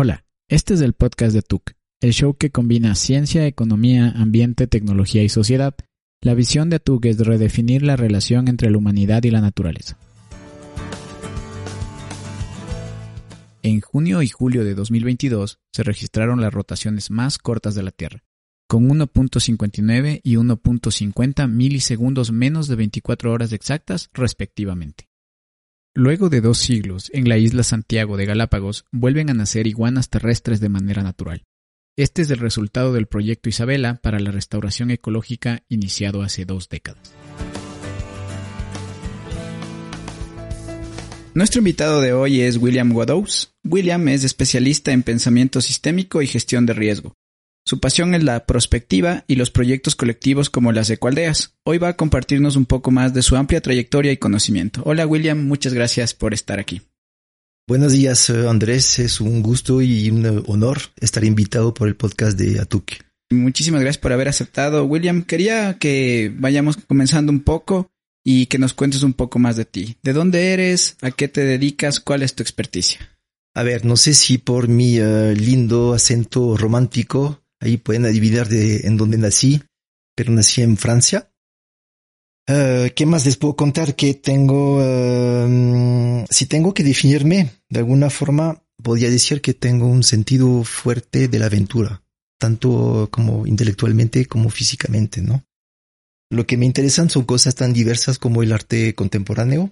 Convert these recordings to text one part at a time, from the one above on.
Hola, este es el podcast de TUC, el show que combina ciencia, economía, ambiente, tecnología y sociedad. La visión de TUC es redefinir la relación entre la humanidad y la naturaleza. En junio y julio de 2022 se registraron las rotaciones más cortas de la Tierra, con 1.59 y 1.50 milisegundos menos de 24 horas exactas respectivamente. Luego de dos siglos, en la isla Santiago de Galápagos vuelven a nacer iguanas terrestres de manera natural. Este es el resultado del proyecto Isabela para la restauración ecológica iniciado hace dos décadas. Nuestro invitado de hoy es William Wadows. William es especialista en pensamiento sistémico y gestión de riesgo. Su pasión es la prospectiva y los proyectos colectivos como las Ecualdeas. Hoy va a compartirnos un poco más de su amplia trayectoria y conocimiento. Hola William, muchas gracias por estar aquí. Buenos días eh, Andrés, es un gusto y un honor estar invitado por el podcast de Atuk. Muchísimas gracias por haber aceptado. William, quería que vayamos comenzando un poco y que nos cuentes un poco más de ti. ¿De dónde eres? ¿A qué te dedicas? ¿Cuál es tu experticia? A ver, no sé si por mi eh, lindo acento romántico Ahí pueden adivinar de en dónde nací, pero nací en Francia. Eh, ¿Qué más les puedo contar? Que tengo, eh, si tengo que definirme de alguna forma, podría decir que tengo un sentido fuerte de la aventura, tanto como intelectualmente como físicamente, ¿no? Lo que me interesan son cosas tan diversas como el arte contemporáneo,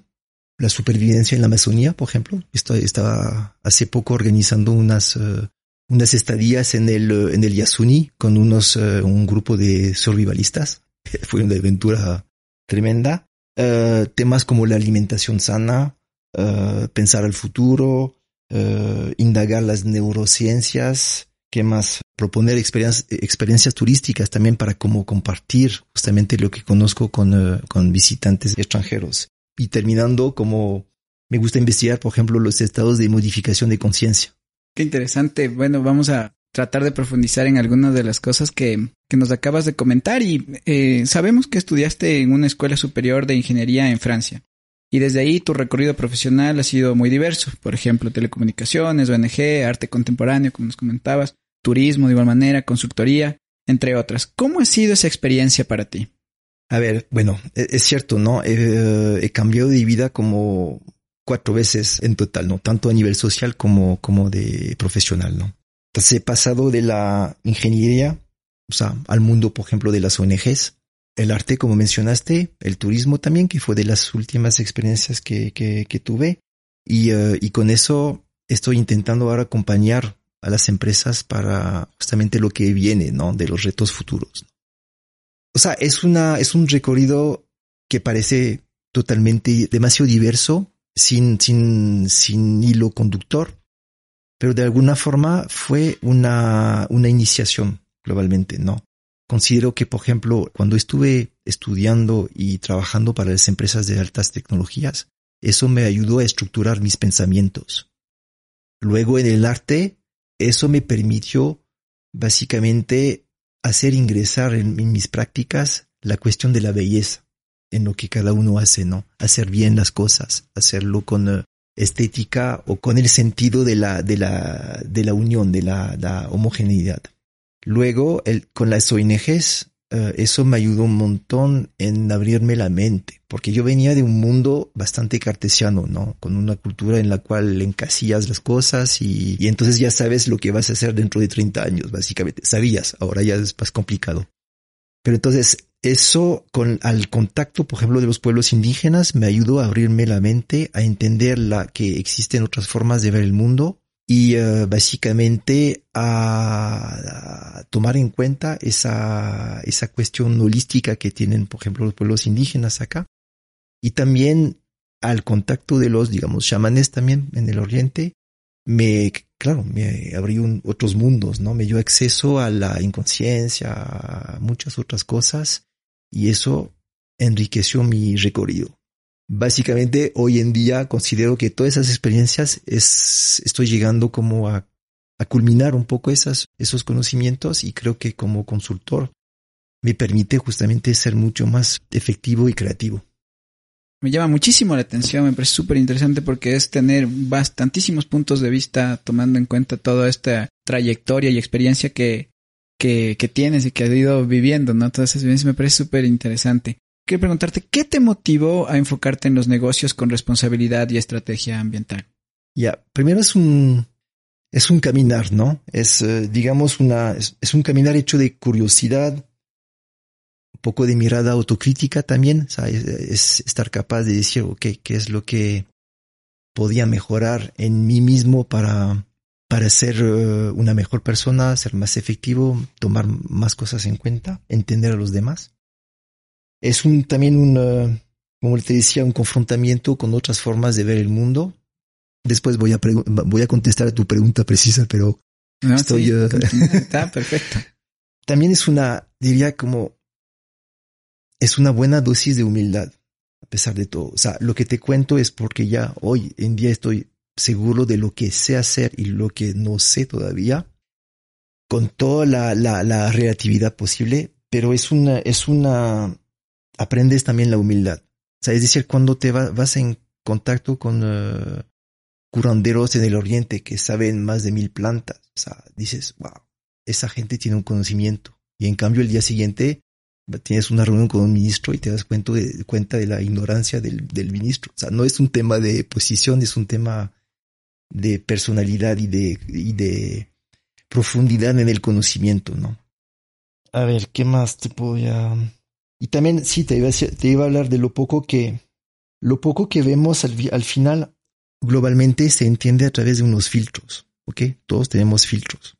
la supervivencia en la Amazonía, por ejemplo. estaba hace poco organizando unas eh, unas estadías en el, en el Yasuni con unos, eh, un grupo de survivalistas. Fue una aventura tremenda. Uh, temas como la alimentación sana, uh, pensar al futuro, uh, indagar las neurociencias, ¿qué más? Proponer experiencias, experiencias turísticas también para cómo compartir justamente lo que conozco con, con visitantes extranjeros. Y terminando como me gusta investigar, por ejemplo, los estados de modificación de conciencia. Qué interesante. Bueno, vamos a tratar de profundizar en algunas de las cosas que, que nos acabas de comentar y eh, sabemos que estudiaste en una escuela superior de ingeniería en Francia. Y desde ahí tu recorrido profesional ha sido muy diverso. Por ejemplo, telecomunicaciones, ONG, arte contemporáneo, como nos comentabas, turismo de igual manera, consultoría, entre otras. ¿Cómo ha sido esa experiencia para ti? A ver, bueno, e, es cierto, ¿no? He, he cambiado de vida como cuatro veces en total, ¿no? Tanto a nivel social como, como de profesional, ¿no? Entonces he pasado de la ingeniería, o sea, al mundo, por ejemplo, de las ONGs, el arte, como mencionaste, el turismo también, que fue de las últimas experiencias que, que, que tuve. Y, uh, y con eso estoy intentando ahora acompañar a las empresas para justamente lo que viene, ¿no? De los retos futuros. O sea, es una, es un recorrido que parece totalmente demasiado diverso, sin, sin, sin hilo conductor, pero de alguna forma fue una, una iniciación globalmente, ¿no? Considero que, por ejemplo, cuando estuve estudiando y trabajando para las empresas de altas tecnologías, eso me ayudó a estructurar mis pensamientos. Luego en el arte, eso me permitió básicamente hacer ingresar en, mis prácticas la cuestión de la belleza en lo que cada uno hace, ¿no? Hacer bien las cosas, hacerlo con uh, estética o con el sentido de la, de la, de la unión, de la, la homogeneidad. Luego, el, con las ONGs, uh, eso me ayudó un montón en abrirme la mente, porque yo venía de un mundo bastante cartesiano, ¿no? Con una cultura en la cual encasillas las cosas y, y entonces ya sabes lo que vas a hacer dentro de 30 años, básicamente. Sabías, ahora ya es más complicado. Pero entonces eso con al contacto, por ejemplo, de los pueblos indígenas me ayudó a abrirme la mente, a entender la que existen otras formas de ver el mundo y uh, básicamente a, tomar en cuenta esa, esa cuestión holística que tienen, por ejemplo, los pueblos indígenas acá. Y también al contacto de los, digamos, chamanes también en el oriente, me, claro, me abrió otros mundos, ¿no? Me dio acceso a la inconsciencia, a muchas otras cosas y eso enriqueció mi recorrido. Básicamente, hoy en día considero que todas esas experiencias es, estoy llegando como a, culminar un poco esas, esos conocimientos y creo que como consultor me permite justamente ser mucho más efectivo y creativo. me llama muchísimo la atención, me parece súper interesante porque es tener bastantísimos puntos de vista tomando en cuenta toda esta trayectoria y experiencia que, que, tienes y que has ido viviendo, ¿no? Todas esas vivencias me parece súper interesante. Quiero preguntarte, ¿qué te motivó a enfocarte en los negocios con responsabilidad y estrategia ambiental? Ya, primero es un, es un caminar, ¿no? Es, eh, digamos, una, es, un caminar hecho de curiosidad, un poco de mirada autocrítica también, Es, estar capaz de decir, ok, ¿qué es lo que podía mejorar en mí mismo para, para ser eh, una mejor persona, ser más efectivo, tomar más cosas en cuenta, entender a los demás? Es un, también un, eh, como te decía, un confrontamiento con otras formas de ver el mundo, Después voy a, voy a contestar a tu pregunta precisa, pero estoy... Eh, está perfecto. También es una, diría como, es una buena dosis de humildad, a pesar de todo. O sea, lo que te cuento es porque ya hoy en día estoy seguro de lo que sé hacer y lo que no sé todavía, con toda la, la, la relatividad posible, pero es una, es una, aprendes también la humildad. O sea, es decir, cuando te vas en contacto con, eh, curanderos en el oriente que saben más de mil plantas. O sea, dices, wow, esa gente tiene un conocimiento. Y en cambio el día siguiente tienes una reunión con un ministro y te das cuenta de, cuenta de la ignorancia del, del ministro. O sea, no es un tema de posición, es un tema de personalidad y de, y de profundidad en el conocimiento, ¿no? A ver, ¿qué más te podía...? Y también, sí, te iba a, te iba a hablar de lo poco que, lo poco que vemos al, al final globalmente se entiende a través de unos filtros, ¿ok? Todos tenemos filtros.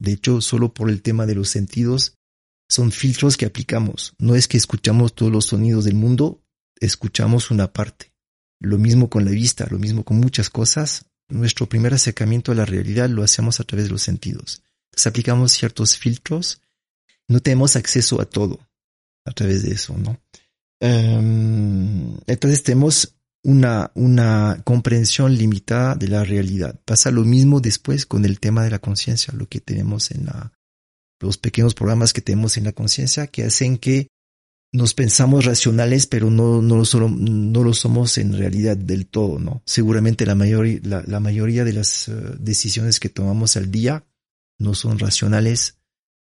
De hecho, solo por el tema de los sentidos, son filtros que aplicamos. No es que escuchamos todos los sonidos del mundo, escuchamos una parte. Lo mismo con la vista, lo mismo con muchas cosas. Nuestro primer acercamiento a la realidad lo hacemos a través de los sentidos. Entonces aplicamos ciertos filtros. No tenemos acceso a todo a través de eso, ¿no? Em, entonces tenemos una, una comprensión limitada de la realidad. Pasa lo mismo después con el tema de la conciencia, lo que tenemos en la, los pequeños programas que tenemos en la conciencia que hacen que nos pensamos racionales, pero no, no, lo, solo, no lo somos en realidad del todo, ¿no? Seguramente la, mayoría la, la mayoría de las eh, decisiones que tomamos al día no son racionales,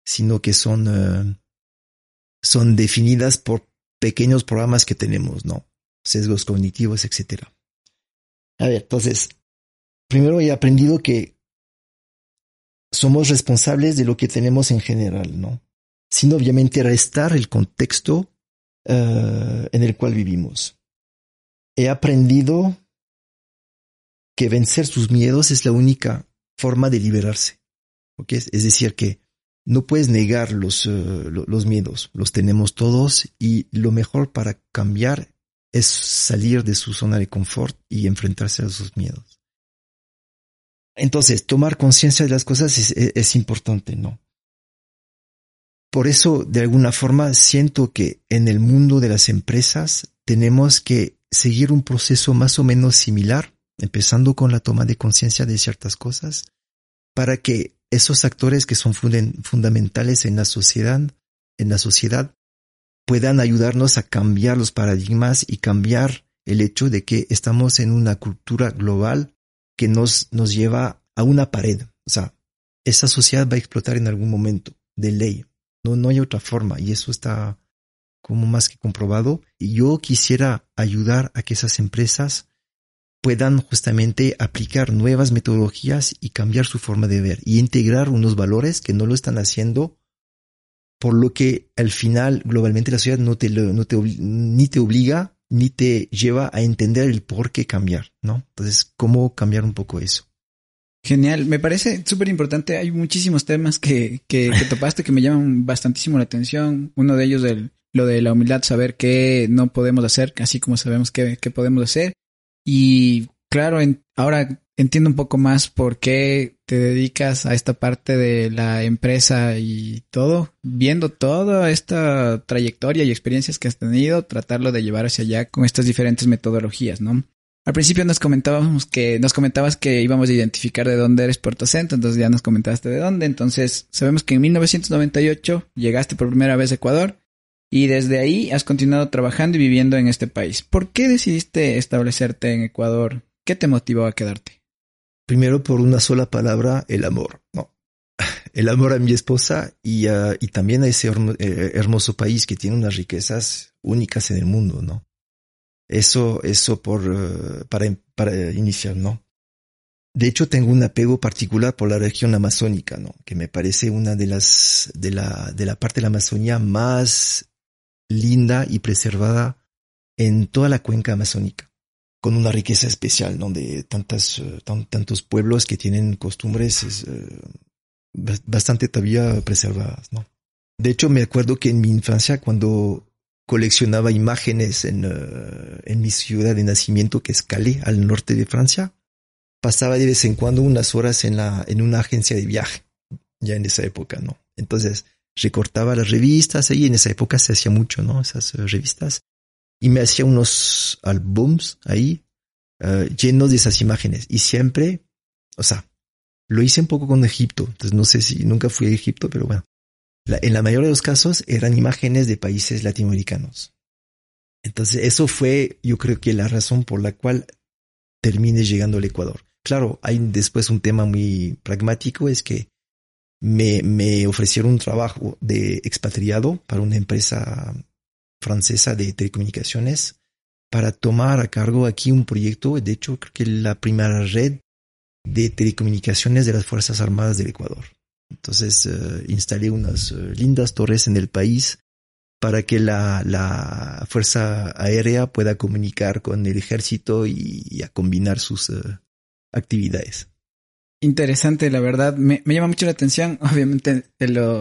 sino que son, eh, son definidas por pequeños programas que tenemos, ¿no? sesgos cognitivos, etc. A ver, entonces, primero he aprendido que somos responsables de lo que tenemos en general, ¿no? Sin obviamente restar el contexto eh, en el cual vivimos. He aprendido que vencer sus miedos es la única forma de liberarse. Es decir, que no puedes negar eh, los miedos, los tenemos todos y lo mejor para cambiar es salir de su zona de confort y enfrentarse a sus miedos. Entonces, tomar conciencia de las cosas es, importante, ¿no? Por eso, de alguna forma, siento que en el mundo de las empresas tenemos que seguir un proceso más o menos similar, empezando con la toma de conciencia de ciertas cosas, para que esos actores que son fundamentales en la sociedad, en la sociedad, puedan ayudarnos a cambiar los paradigmas y cambiar el hecho de que estamos en una cultura global que nos, nos lleva a una pared. O sea, esa sociedad va a explotar en algún momento, de ley. No, no hay otra forma y eso está como más que comprobado. Y yo quisiera ayudar a que esas empresas puedan justamente aplicar nuevas metodologías y cambiar su forma de ver y integrar unos valores que no lo están haciendo por lo que al final globalmente la sociedad no te, no te ni te obliga ni te lleva a entender el por qué cambiar, ¿no? Entonces, ¿cómo cambiar un poco eso? Genial, me parece súper importante. Hay muchísimos temas que, que, que, topaste que me llaman bastantísimo la atención. Uno de ellos, el, lo de la humildad, saber qué no podemos hacer, así como sabemos qué, qué podemos hacer. Y claro, en, ahora entiendo un poco más por qué te dedicas a esta parte de la empresa y todo, viendo toda esta trayectoria y experiencias que has tenido, tratarlo de llevar hacia allá con estas diferentes metodologías, ¿no? Al principio nos comentábamos que, nos comentabas que íbamos a identificar de dónde eres Puerto Centro, entonces ya nos comentaste de dónde, entonces sabemos que en 1998 llegaste por primera vez a Ecuador y desde ahí has continuado trabajando y viviendo en este país. ¿Por qué decidiste establecerte en Ecuador? ¿Qué te motivó a quedarte? Primero por una sola palabra, el amor. El amor a mi esposa y, y también a ese eh, hermoso país que tiene unas riquezas únicas en el mundo, ¿no? Eso, eso por, eh, para, para iniciar, ¿no? De hecho, tengo un apego particular por la región amazónica, ¿no? Que me parece una de las, de la, de la parte de la Amazonía más linda y preservada en toda la cuenca amazónica, con una riqueza especial, ¿no? De tantas, eh, tantos pueblos que tienen costumbres eh, bastante todavía preservadas, ¿no? De hecho, me acuerdo que en mi infancia, cuando coleccionaba imágenes en, eh, en mi ciudad de nacimiento, que es Calais, al norte de Francia, pasaba de vez en cuando unas horas en, la, en una agencia de viaje, ya en esa época, ¿no? Entonces recortaba las revistas, ahí en esa época se hacía mucho, ¿no? Esas eh, revistas. Y me hacía unos álbums ahí, uh, llenos de esas imágenes. Y siempre, o sea, lo hice un poco con Egipto, entonces no sé si nunca fui a Egipto, pero bueno. En la mayoría de los casos eran imágenes de países latinoamericanos. Entonces eso fue, yo creo que la razón por la cual terminé llegando al Ecuador. Claro, hay después un tema muy pragmático, es que me, me ofrecieron un trabajo de expatriado para una empresa francesa de telecomunicaciones para tomar a cargo aquí un proyecto, de hecho creo que la primera red de telecomunicaciones de las Fuerzas Armadas del Ecuador. Entonces uh, instalé unas uh, lindas torres en el país para que la, la Fuerza Aérea pueda comunicar con el ejército y, a combinar sus uh, actividades. Interesante, la verdad. Me, me, llama mucho la atención. Obviamente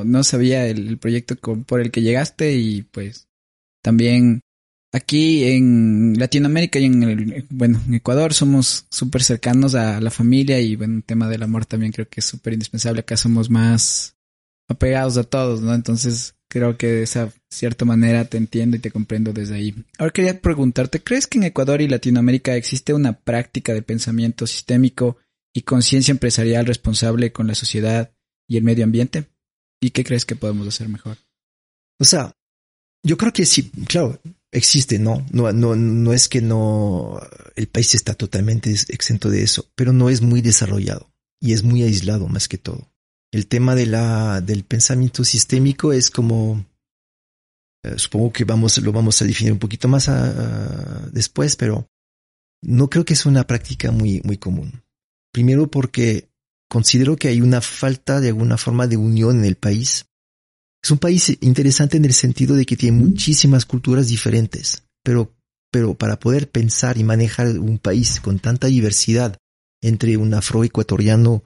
no sabía el, proyecto por el que llegaste y pues también aquí en Latinoamérica y en el, bueno, en Ecuador somos súper cercanos a la familia y bueno, el tema del amor también creo que es súper indispensable. Acá somos más apegados a todos, ¿no? Entonces creo que de esa cierta manera te entiendo y te comprendo desde ahí. Ahora quería preguntarte, ¿crees que en Ecuador y Latinoamérica existe una práctica de pensamiento sistémico y conciencia empresarial responsable con la sociedad y el medio ambiente? ¿Y qué crees que podemos hacer mejor? O sea, yo creo que sí, claro, existe, ¿no? No, no, no es que no, el país está totalmente exento de eso, pero no es muy desarrollado y es muy aislado más que todo. El tema de la, del pensamiento sistémico es como, eh, supongo que vamos, lo vamos a definir un poquito más a, a, después, pero no creo que es una práctica muy, muy común. Primero porque considero que hay una falta de alguna forma de unión en el país. Es un país interesante en el sentido de que tiene muchísimas culturas diferentes, pero, pero para poder pensar y manejar un país con tanta diversidad entre un afroecuatoriano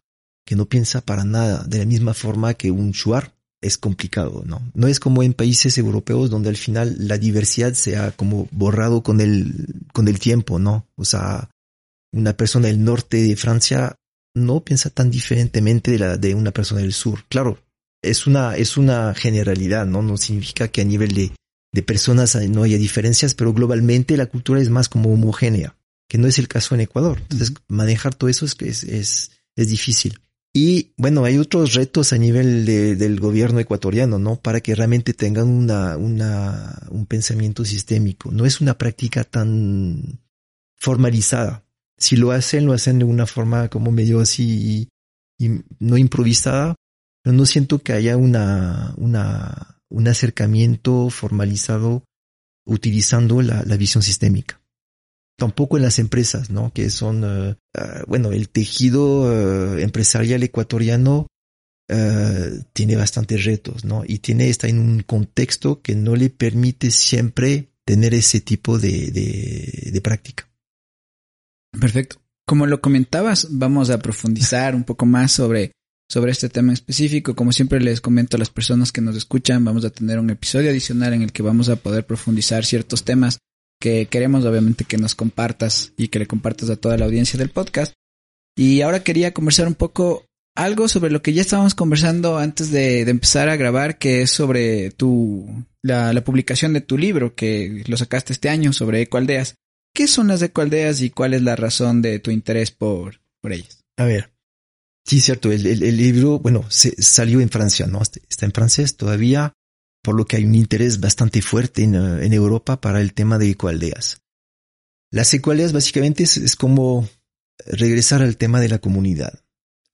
que no piensa para nada de la misma forma que un shuar es complicado, ¿no? No es como en países europeos donde al final la diversidad se ha como borrado con el, con el tiempo, ¿no? O sea, una persona del norte de Francia no piensa tan diferentemente de la de una persona del sur. Claro, es una, es una generalidad, ¿no? No significa que a nivel de, de personas no haya diferencias, pero globalmente la cultura es más como homogénea, que no es el caso en Ecuador. Entonces, manejar todo eso es, es, es, es difícil. Y bueno, hay otros retos a nivel de, del gobierno ecuatoriano, ¿no? Para que realmente tengan una, una, un pensamiento sistémico. No es una práctica tan formalizada si lo hacen, lo hacen de una forma como medio así y, y no improvisada, pero no siento que haya una, una, un acercamiento formalizado utilizando la, la visión sistémica. Tampoco en las empresas, ¿no? Que son, uh, uh, bueno, el tejido uh, empresarial ecuatoriano tiene bastantes retos, ¿no? Y tiene, está en un contexto que no le permite siempre tener ese tipo de, de práctica. Perfecto. Como lo comentabas, vamos a profundizar un poco más sobre, sobre este tema específico. Como siempre les comento a las personas que nos escuchan, vamos a tener un episodio adicional en el que vamos a poder profundizar ciertos temas que queremos obviamente que nos compartas y que le compartas a toda la audiencia del podcast. Y ahora quería conversar un poco algo sobre lo que ya estábamos conversando antes de, empezar a grabar, que es sobre tu, la, la, publicación de tu libro, que lo sacaste este año sobre ecoaldeas. ¿Qué son las ecoaldeas y cuál es la razón de tu interés por, por ellas? A ver. Sí, cierto. El, libro, bueno, se, salió en Francia, ¿no? Está en francés todavía. por lo que hay un interés bastante fuerte en, Europa para el tema de ecoaldeas. Las ecoaldeas básicamente es como regresar al tema de la comunidad.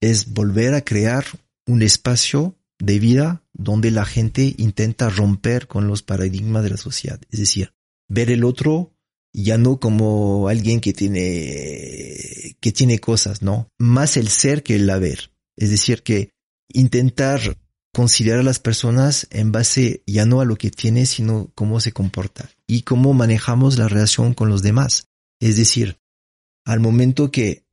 Es volver a crear un espacio de vida donde la gente intenta romper con los paradigmas de la sociedad. Es decir, ver el otro ya no como alguien que tiene, que tiene cosas, no, más el ser que el haber. Es decir, que intentar considerar a las personas en base ya no a lo que tiene, sino cómo se comporta y cómo manejamos la relación con los demás. Es decir, al momento que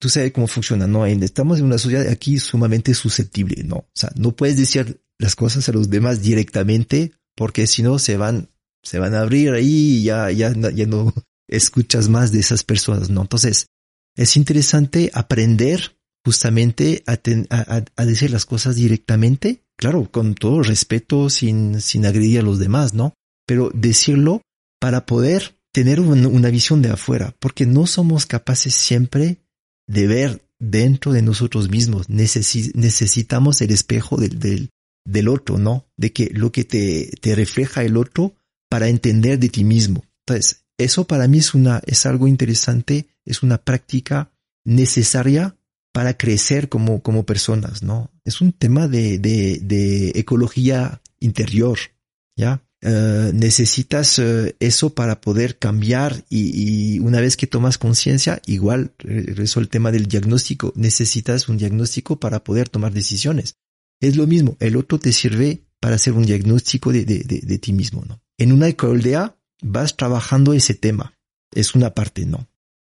tú sabes cómo funciona, ¿no? Estamos en una sociedad aquí sumamente susceptible, ¿no? O sea, no puedes decir las cosas a los demás directamente porque si no se van, se van a abrir ahí y ya, ya, ya no escuchas más de esas personas, ¿no? Entonces, es interesante aprender justamente a, a, a, decir las cosas directamente, claro, con todo respeto, sin, sin agredir a los demás, ¿no? Pero decirlo para poder tener una visión de afuera, porque no somos capaces siempre de ver dentro de nosotros mismos. necesitamos el espejo del, del, del, otro, ¿no? De que lo que te, te refleja el otro para entender de ti mismo. Entonces, eso para mí es una, es algo interesante, es una práctica necesaria para crecer como, como personas, ¿no? Es un tema de, de, de ecología interior, ¿ya? Eh, necesitas eh, eso para poder cambiar y, una vez que tomas conciencia, igual regreso el tema del diagnóstico, necesitas un diagnóstico para poder tomar decisiones. Es lo mismo, el otro te sirve para hacer un diagnóstico de, de, de, ti mismo, ¿no? En una ecoaldea vas trabajando ese tema, es una parte, ¿no?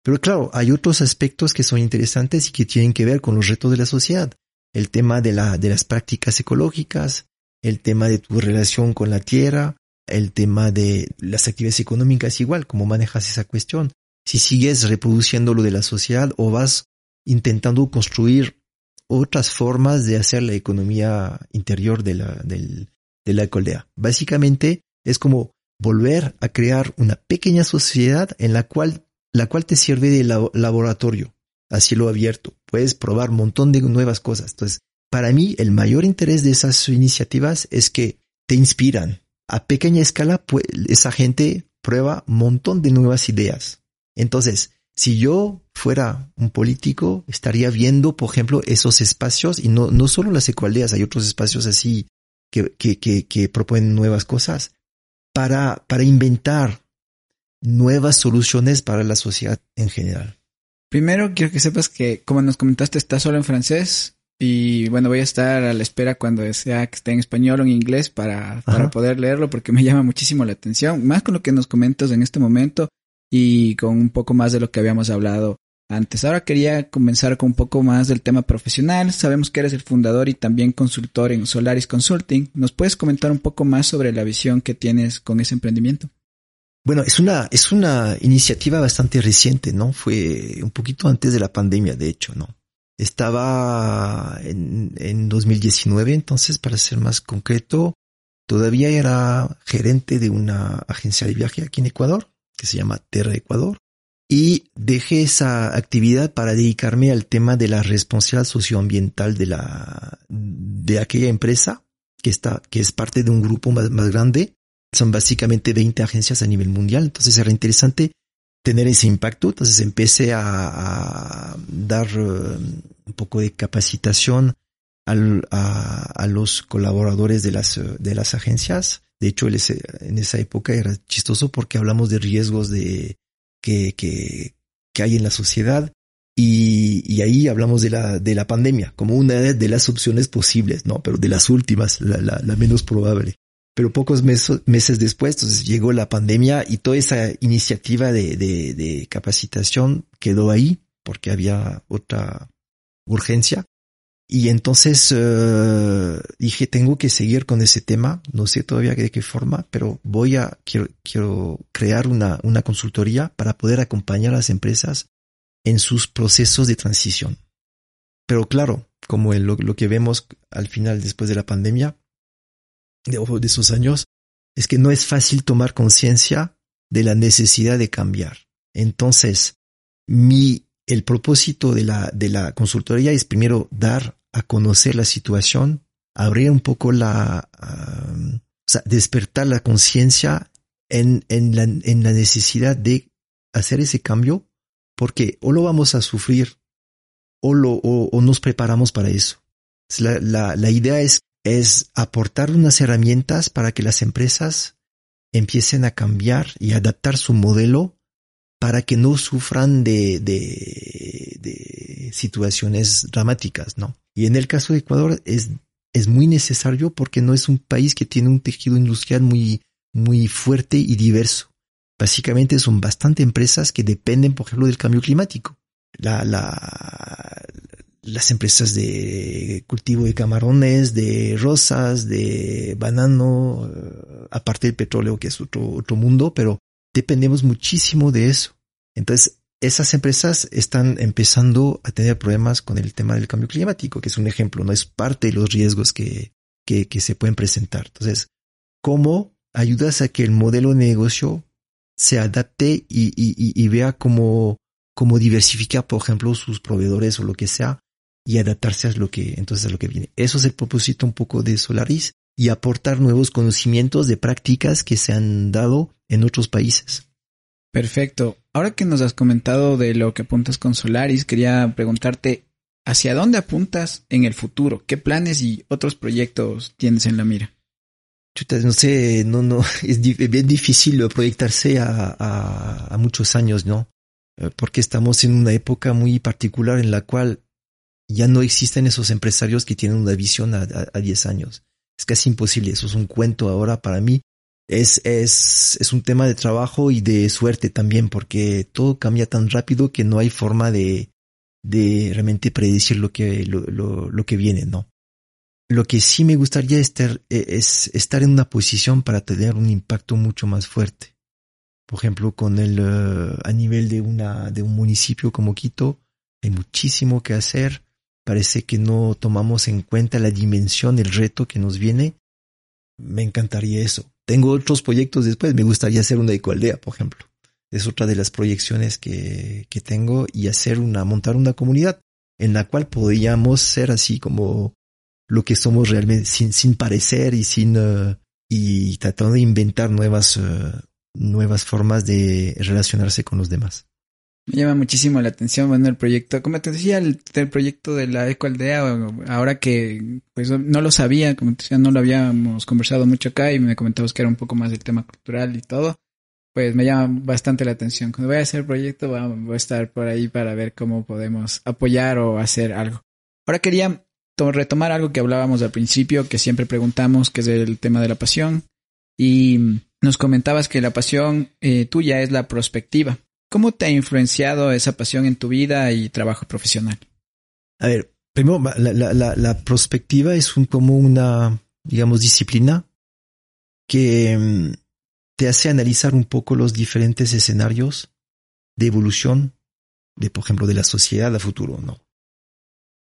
Pero claro, hay otros aspectos que son interesantes y que tienen que ver con los retos de la sociedad. El tema de, la, de las prácticas ecológicas, el tema de tu relación con la tierra, el tema de las actividades económicas igual, cómo manejas esa cuestión. Si sigues reproduciendo lo de la sociedad o vas intentando construir otras formas de hacer la economía interior de la, del, de la ecoldea. Básicamente es como volver a crear una pequeña sociedad en la cual, la cual te sirve de laboratorio a cielo abierto. Puedes probar un montón de nuevas cosas. Entonces, para mí, el mayor interés de esas iniciativas es que te inspiran. A pequeña escala, pues, esa gente prueba un montón de nuevas ideas. Entonces, si yo fuera un político, estaría viendo, por ejemplo, esos espacios y no, no solo las ecualdeas, hay otros espacios así que, que, que, que proponen nuevas cosas para, para inventar nuevas soluciones para la sociedad en general. Primero, quiero que sepas que, como nos comentaste, está solo en francés. Y bueno, voy a estar a la espera cuando sea que esté en español o en inglés para, para poder leerlo porque me llama muchísimo la atención, más con lo que nos comentas en este momento y con un poco más de lo que habíamos hablado antes. Ahora quería comenzar con un poco más del tema profesional. Sabemos que eres el fundador y también consultor en Solaris Consulting. ¿Nos puedes comentar un poco más sobre la visión que tienes con ese emprendimiento? Bueno, es una, es una iniciativa bastante reciente, ¿no? Fue un poquito antes de la pandemia, de hecho, ¿no? Estaba en, en 2019, entonces, para ser más concreto, todavía era gerente de una agencia de viaje aquí en Ecuador, que se llama Terra Ecuador, y dejé esa actividad para dedicarme al tema de la responsabilidad socioambiental de la, de aquella empresa, que está, que es parte de un grupo más, grande. Son básicamente 20 agencias a nivel mundial, entonces era interesante tener ese impacto. Entonces empecé a, dar eh, un poco de capacitación a, los colaboradores de las, de las agencias. De hecho, en esa época era chistoso porque hablamos de riesgos de, que, que, que hay en la sociedad y, y, ahí hablamos de la, de la pandemia como una de las opciones posibles, ¿no? Pero de las últimas, la, la, la menos probable. Pero pocos meses, meses después, entonces llegó la pandemia y toda esa iniciativa de, de, de capacitación quedó ahí porque había otra urgencia. Y entonces uh, dije, tengo que seguir con ese tema, no sé todavía de qué forma, pero voy a, quiero, quiero crear una, una consultoría para poder acompañar a las empresas en sus procesos de transición. Pero claro, como lo, lo que vemos al final después de la pandemia, de, de esos años es que no es fácil tomar conciencia de la necesidad de cambiar. Entonces, mi, el propósito de la, de la consultoría es primero dar a conocer la situación, abrir un poco la, O sea, despertar la conciencia en, en, la, en la necesidad de hacer ese cambio, porque o lo vamos a sufrir o, lo, o, nos preparamos para eso. La, la, la idea es, es aportar unas herramientas para que las empresas empiecen a cambiar y adaptar su modelo para que no sufran de, de, de, situaciones dramáticas, ¿no? Y en el caso de Ecuador es, es muy necesario porque no es un país que tiene un tejido industrial muy, muy fuerte y diverso. Básicamente son bastante empresas que dependen, por ejemplo, del cambio climático. La, la, las empresas de cultivo de camarones, de rosas, de banano, eh, aparte del petróleo, que es otro, otro mundo, pero dependemos muchísimo de eso. Entonces, esas empresas están empezando a tener problemas con el tema del cambio climático, que es un ejemplo, no es parte de los riesgos que, que, que se pueden presentar. Entonces, ¿cómo ayudas a que el modelo de negocio se adapte y, y, y vea cómo, cómo diversificar, por ejemplo, sus proveedores o lo que sea y adaptarse a lo que, entonces a lo que viene. Eso es el propósito un poco de Solaris y aportar nuevos conocimientos de prácticas que se han dado en otros países. Perfecto. Ahora que nos has comentado de lo que apuntas con Solaris, quería preguntarte, ¿hacia dónde apuntas en el futuro? ¿Qué planes y otros proyectos tienes en la mira? no sé, no, no, es bien difícil proyectarse a, muchos años, ¿no? Eh, porque estamos en una época muy particular en la cual ya no existen esos empresarios que tienen una visión a, a 10 años. Es casi imposible, eso es un cuento ahora para mí. Es, es, es un tema de trabajo y de suerte también, porque todo cambia tan rápido que no hay forma de, de realmente predecir lo que, lo, lo, lo que viene, ¿no? Lo que sí me gustaría estar, e, es estar en una posición para tener un impacto mucho más fuerte. Por ejemplo, con el, eh, a nivel de una, de un municipio como Quito, hay muchísimo que hacer. Parece que no tomamos en cuenta la dimensión, el reto que nos viene. Me encantaría eso. Tengo otros proyectos después. Me gustaría hacer una ecoaldea, por ejemplo. Es otra de las proyecciones que, que tengo y hacer una, montar una comunidad en la cual podríamos ser así como lo que somos realmente sin, sin parecer y sin uh, y tratando de inventar nuevas uh, nuevas formas de relacionarse con los demás. Me llama muchísimo la atención, bueno, el proyecto, como te decía, el, proyecto de la ecoaldea, ahora que pues no lo sabía, como te decía, no lo habíamos conversado mucho acá y me comentabas que era un poco más del tema cultural y todo, pues me llama bastante la atención. Cuando voy a hacer el proyecto voy a estar por ahí para ver cómo podemos apoyar o hacer algo. Ahora quería retomar algo que hablábamos al principio, que siempre preguntamos, que es el tema de la pasión. Y nos comentabas que la pasión eh, tuya es la prospectiva. ¿Cómo te ha influenciado esa pasión en tu vida y trabajo profesional? A ver, primero, la, la, la, prospectiva es un, como una, digamos, disciplina que mm, te hace analizar un poco los diferentes escenarios de evolución de, por ejemplo, de la sociedad a futuro, ¿no?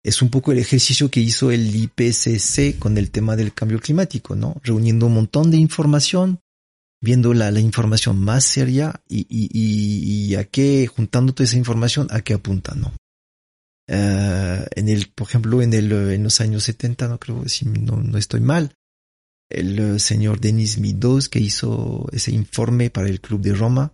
es un poco el ejercicio que hizo el IPCC con el tema del cambio climático, ¿no? Reuniendo un montón de información, viendo la, la información más seria y, y, y, a qué, juntando toda esa información, a qué apunta, ¿no? Uh, en el, por ejemplo, en el, en los años 70, no creo, si no, no estoy mal, el uh, señor Denis Midos que hizo ese informe para el Club de Roma,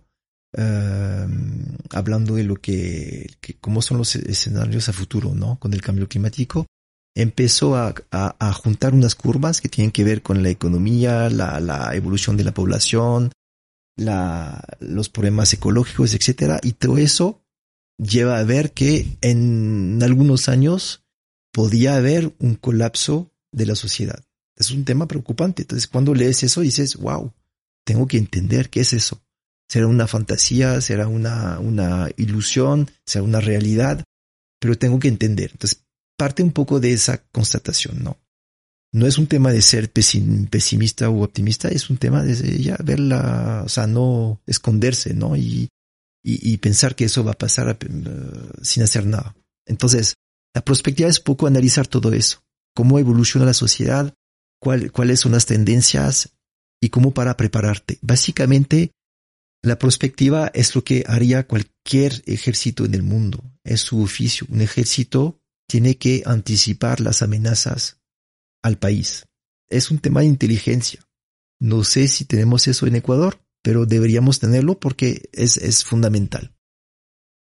Em, hablando de lo que, cómo son los escenarios a futuro, ¿no? Con el cambio climático, empezó a, a, juntar unas curvas que tienen que ver con la economía, la, evolución de la población, la, los problemas ecológicos, etcétera, y todo eso lleva a ver que en algunos años podía haber un colapso de la sociedad. Es un tema preocupante. Entonces, cuando lees eso, dices, wow, tengo que entender qué es eso será una fantasía, será una ilusión, será una realidad, pero tengo que entender. Entonces, parte un poco de esa constatación, ¿no? No es un tema de ser pesimista u optimista, es un tema de ya verla, o sea, no esconderse, ¿no? Y, y, pensar que eso va a pasar eh, sin hacer nada. Entonces, la perspectiva es poco analizar todo eso, cómo evoluciona la sociedad, cuál, cuáles son las tendencias y cómo para prepararte. Básicamente, la prospectiva es lo que haría cualquier ejército en el mundo. Es su oficio. Un ejército tiene que anticipar las amenazas al país. Es un tema de inteligencia. No sé si tenemos eso en Ecuador, pero deberíamos tenerlo porque es, es fundamental.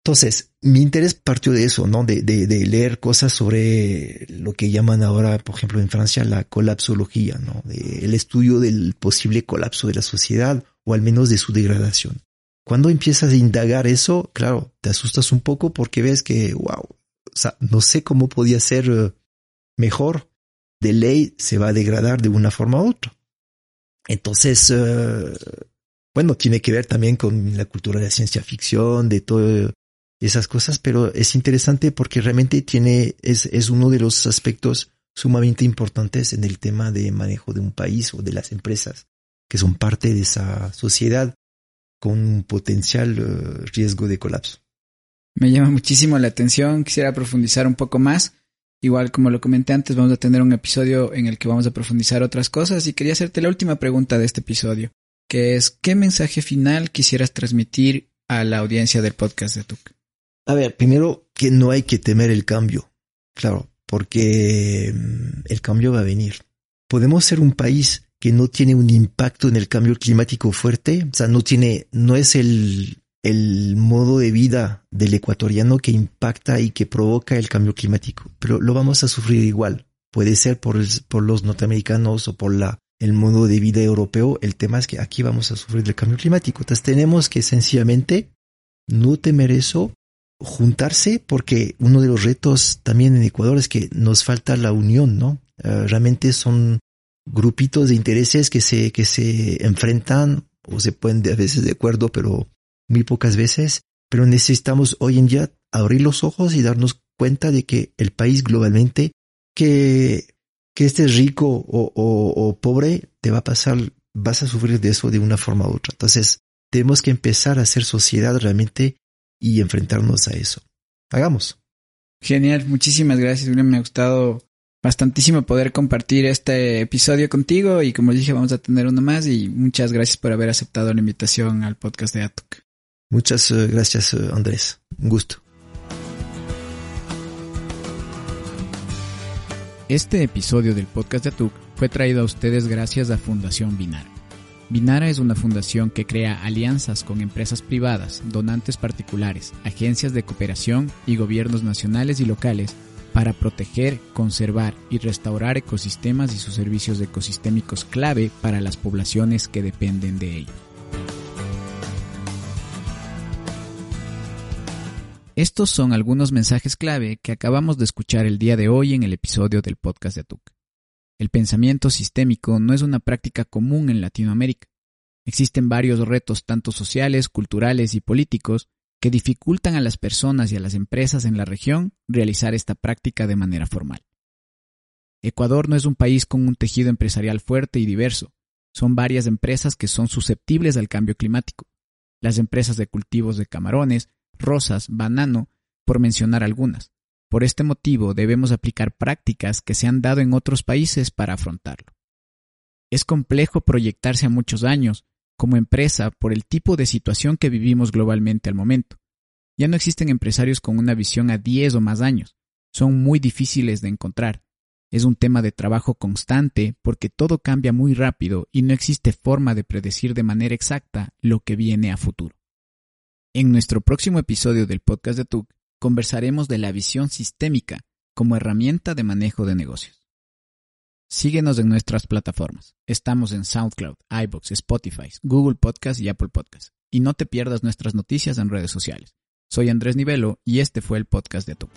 Entonces, mi interés partió de eso, ¿no? De, de, leer cosas sobre lo que llaman ahora, por ejemplo, en Francia, la colapsología, ¿no? El estudio del posible colapso de la sociedad o al menos de su degradación. Cuando empiezas a indagar eso, claro, te asustas un poco porque ves que, wow, o sea, no sé cómo podía ser eh, mejor. De ley se va a degradar de una forma u otra. Entonces, uh, bueno, tiene que ver también con la cultura de la ciencia ficción, de todo esas cosas, pero es interesante porque realmente tiene, es, es uno de los aspectos sumamente importantes en el tema de manejo de un país o de las empresas que son parte de esa sociedad con un potencial uh, riesgo de colapso. Me llama muchísimo la atención, quisiera profundizar un poco más. Igual como lo comenté antes, vamos a tener un episodio en el que vamos a profundizar otras cosas y quería hacerte la última pregunta de este episodio, que es ¿qué mensaje final quisieras transmitir a la audiencia del podcast de TUC? A ver, primero que no hay que temer el cambio, claro, porque mm, el cambio va a venir. Podemos ser un país que no tiene un impacto en el cambio climático fuerte, o sea, no tiene, no es el, el modo de vida del ecuatoriano que impacta y que provoca el cambio climático, pero lo vamos a sufrir igual. Puede ser por, por los norteamericanos o por la, el modo de vida europeo. El tema es que aquí vamos a sufrir el cambio climático. Entonces tenemos que sencillamente no temer eso juntarse porque uno de los retos también en Ecuador es que nos falta la unión, ¿no? Uh, realmente son grupitos de intereses que se, que se enfrentan o se pueden a veces de acuerdo, pero muy pocas veces. Pero necesitamos hoy en día abrir los ojos y darnos cuenta de que el país globalmente, que, que estés rico o, o, pobre, te va a pasar, vas a sufrir de eso de una forma u otra. Entonces, tenemos que empezar a hacer sociedad realmente y enfrentarnos a eso. Hagamos. Genial, muchísimas gracias. Me ha gustado bastantísimo poder compartir este episodio contigo y como dije vamos a tener uno más y muchas gracias por haber aceptado la invitación al podcast de ATUC. Muchas uh, gracias uh, Andrés, un gusto. Este episodio del podcast de ATUC fue traído a ustedes gracias a Fundación Binar. Binara es una fundación que crea alianzas con empresas privadas, donantes particulares, agencias de cooperación y gobiernos nacionales y locales para proteger, conservar y restaurar ecosistemas y sus servicios ecosistémicos clave para las poblaciones que dependen de ellos. Estos son algunos mensajes clave que acabamos de escuchar el día de hoy en el episodio del podcast de Atuk. El pensamiento sistémico no es una práctica común en Latinoamérica. Existen varios retos tanto sociales, culturales y políticos que dificultan a las personas y a las empresas en la región realizar esta práctica de manera formal. Ecuador no es un país con un tejido empresarial fuerte y diverso. Son varias empresas que son susceptibles al cambio climático. Las empresas de cultivos de camarones, rosas, banano, por mencionar algunas. Por este motivo debemos aplicar prácticas que se han dado en otros países para afrontarlo. Es complejo proyectarse a muchos años como empresa por el tipo de situación que vivimos globalmente al momento. Ya no existen empresarios con una visión a 10 o más años. Son muy difíciles de encontrar. Es un tema de trabajo constante porque todo cambia muy rápido y no existe forma de predecir de manera exacta lo que viene a futuro. En nuestro próximo episodio del podcast de TUC conversaremos de la visión sistémica como herramienta de manejo de negocios. Síguenos en nuestras plataformas. Estamos en SoundCloud, iBox, Spotify, Google Podcast y Apple Podcast. Y no te pierdas nuestras noticias en redes sociales. Soy Andrés Nivelo y este fue el podcast de TUC.